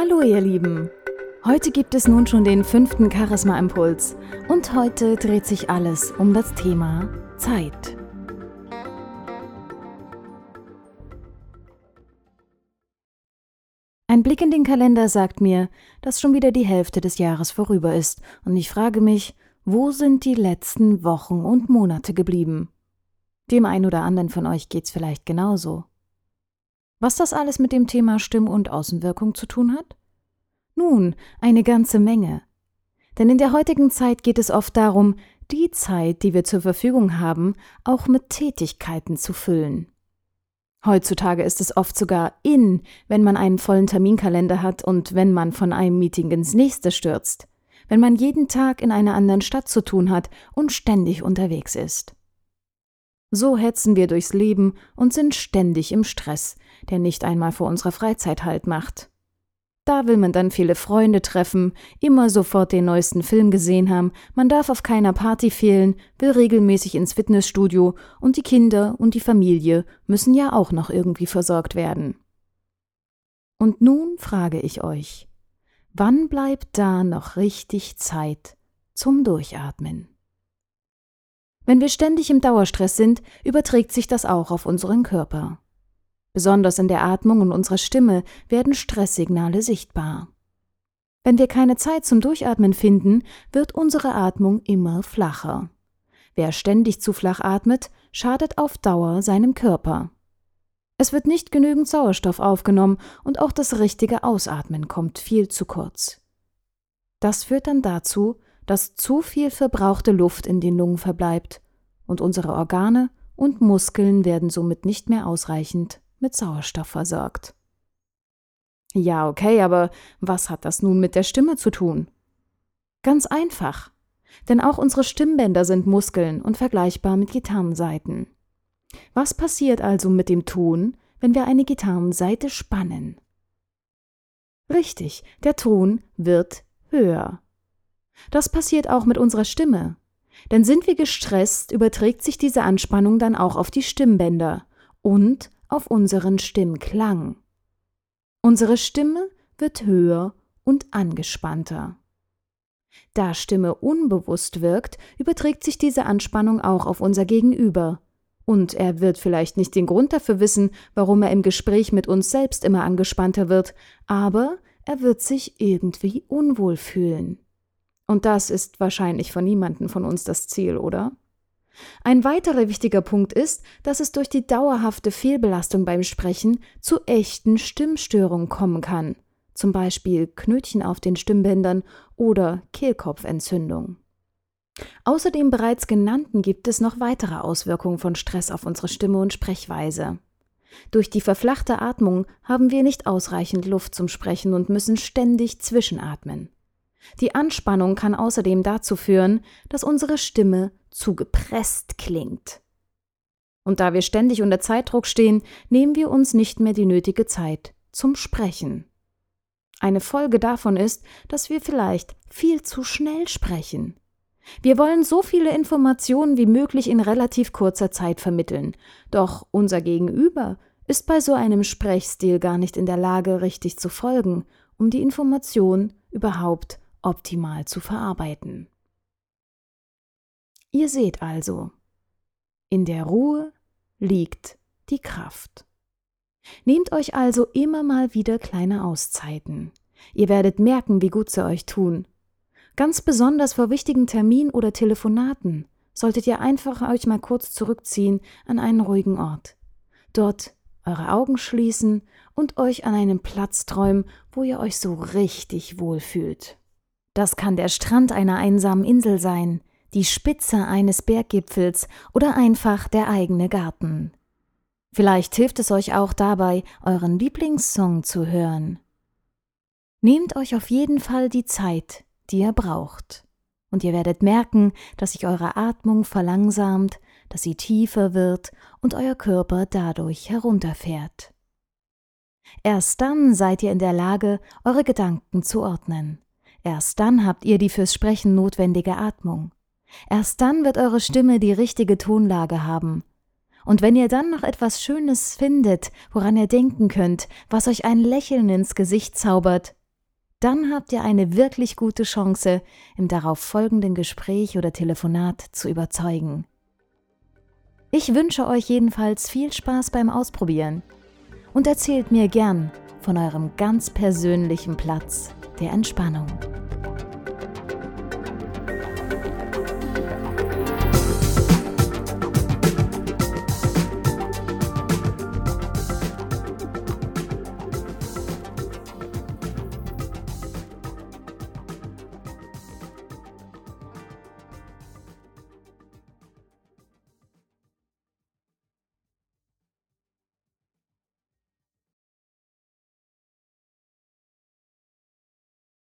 Hallo ihr Lieben! Heute gibt es nun schon den fünften Charisma-Impuls und heute dreht sich alles um das Thema Zeit. Ein Blick in den Kalender sagt mir, dass schon wieder die Hälfte des Jahres vorüber ist und ich frage mich, wo sind die letzten Wochen und Monate geblieben? Dem einen oder anderen von euch geht's vielleicht genauso. Was das alles mit dem Thema Stimm- und Außenwirkung zu tun hat? Nun, eine ganze Menge. Denn in der heutigen Zeit geht es oft darum, die Zeit, die wir zur Verfügung haben, auch mit Tätigkeiten zu füllen. Heutzutage ist es oft sogar in, wenn man einen vollen Terminkalender hat und wenn man von einem Meeting ins nächste stürzt, wenn man jeden Tag in einer anderen Stadt zu tun hat und ständig unterwegs ist. So hetzen wir durchs Leben und sind ständig im Stress, der nicht einmal vor unserer Freizeit Halt macht. Da will man dann viele Freunde treffen, immer sofort den neuesten Film gesehen haben, man darf auf keiner Party fehlen, will regelmäßig ins Fitnessstudio und die Kinder und die Familie müssen ja auch noch irgendwie versorgt werden. Und nun frage ich euch, wann bleibt da noch richtig Zeit zum Durchatmen? Wenn wir ständig im Dauerstress sind, überträgt sich das auch auf unseren Körper. Besonders in der Atmung und unserer Stimme werden Stresssignale sichtbar. Wenn wir keine Zeit zum Durchatmen finden, wird unsere Atmung immer flacher. Wer ständig zu flach atmet, schadet auf Dauer seinem Körper. Es wird nicht genügend Sauerstoff aufgenommen und auch das richtige Ausatmen kommt viel zu kurz. Das führt dann dazu, dass zu viel verbrauchte Luft in den Lungen verbleibt und unsere Organe und Muskeln werden somit nicht mehr ausreichend mit Sauerstoff versorgt. Ja, okay, aber was hat das nun mit der Stimme zu tun? Ganz einfach, denn auch unsere Stimmbänder sind Muskeln und vergleichbar mit Gitarrensaiten. Was passiert also mit dem Ton, wenn wir eine Gitarrenseite spannen? Richtig, der Ton wird höher. Das passiert auch mit unserer Stimme. Denn sind wir gestresst, überträgt sich diese Anspannung dann auch auf die Stimmbänder und auf unseren Stimmklang. Unsere Stimme wird höher und angespannter. Da Stimme unbewusst wirkt, überträgt sich diese Anspannung auch auf unser Gegenüber. Und er wird vielleicht nicht den Grund dafür wissen, warum er im Gespräch mit uns selbst immer angespannter wird, aber er wird sich irgendwie unwohl fühlen. Und das ist wahrscheinlich von niemandem von uns das Ziel, oder? Ein weiterer wichtiger Punkt ist, dass es durch die dauerhafte Fehlbelastung beim Sprechen zu echten Stimmstörungen kommen kann, zum Beispiel Knötchen auf den Stimmbändern oder Kehlkopfentzündung. Außer dem bereits genannten gibt es noch weitere Auswirkungen von Stress auf unsere Stimme und Sprechweise. Durch die verflachte Atmung haben wir nicht ausreichend Luft zum Sprechen und müssen ständig zwischenatmen. Die Anspannung kann außerdem dazu führen, dass unsere Stimme zu gepresst klingt. Und da wir ständig unter Zeitdruck stehen, nehmen wir uns nicht mehr die nötige Zeit zum Sprechen. Eine Folge davon ist, dass wir vielleicht viel zu schnell sprechen. Wir wollen so viele Informationen wie möglich in relativ kurzer Zeit vermitteln, doch unser Gegenüber ist bei so einem Sprechstil gar nicht in der Lage, richtig zu folgen, um die Information überhaupt optimal zu verarbeiten. Ihr seht also, in der Ruhe liegt die Kraft. Nehmt euch also immer mal wieder kleine Auszeiten. Ihr werdet merken, wie gut sie euch tun. Ganz besonders vor wichtigen Terminen oder Telefonaten solltet ihr einfach euch mal kurz zurückziehen an einen ruhigen Ort. Dort eure Augen schließen und euch an einem Platz träumen, wo ihr euch so richtig wohlfühlt. Das kann der Strand einer einsamen Insel sein, die Spitze eines Berggipfels oder einfach der eigene Garten. Vielleicht hilft es euch auch dabei, euren Lieblingssong zu hören. Nehmt euch auf jeden Fall die Zeit, die ihr braucht, und ihr werdet merken, dass sich eure Atmung verlangsamt, dass sie tiefer wird und euer Körper dadurch herunterfährt. Erst dann seid ihr in der Lage, eure Gedanken zu ordnen. Erst dann habt ihr die fürs Sprechen notwendige Atmung. Erst dann wird eure Stimme die richtige Tonlage haben. Und wenn ihr dann noch etwas Schönes findet, woran ihr denken könnt, was euch ein Lächeln ins Gesicht zaubert, dann habt ihr eine wirklich gute Chance, im darauf folgenden Gespräch oder Telefonat zu überzeugen. Ich wünsche euch jedenfalls viel Spaß beim Ausprobieren und erzählt mir gern von eurem ganz persönlichen Platz der Entspannung.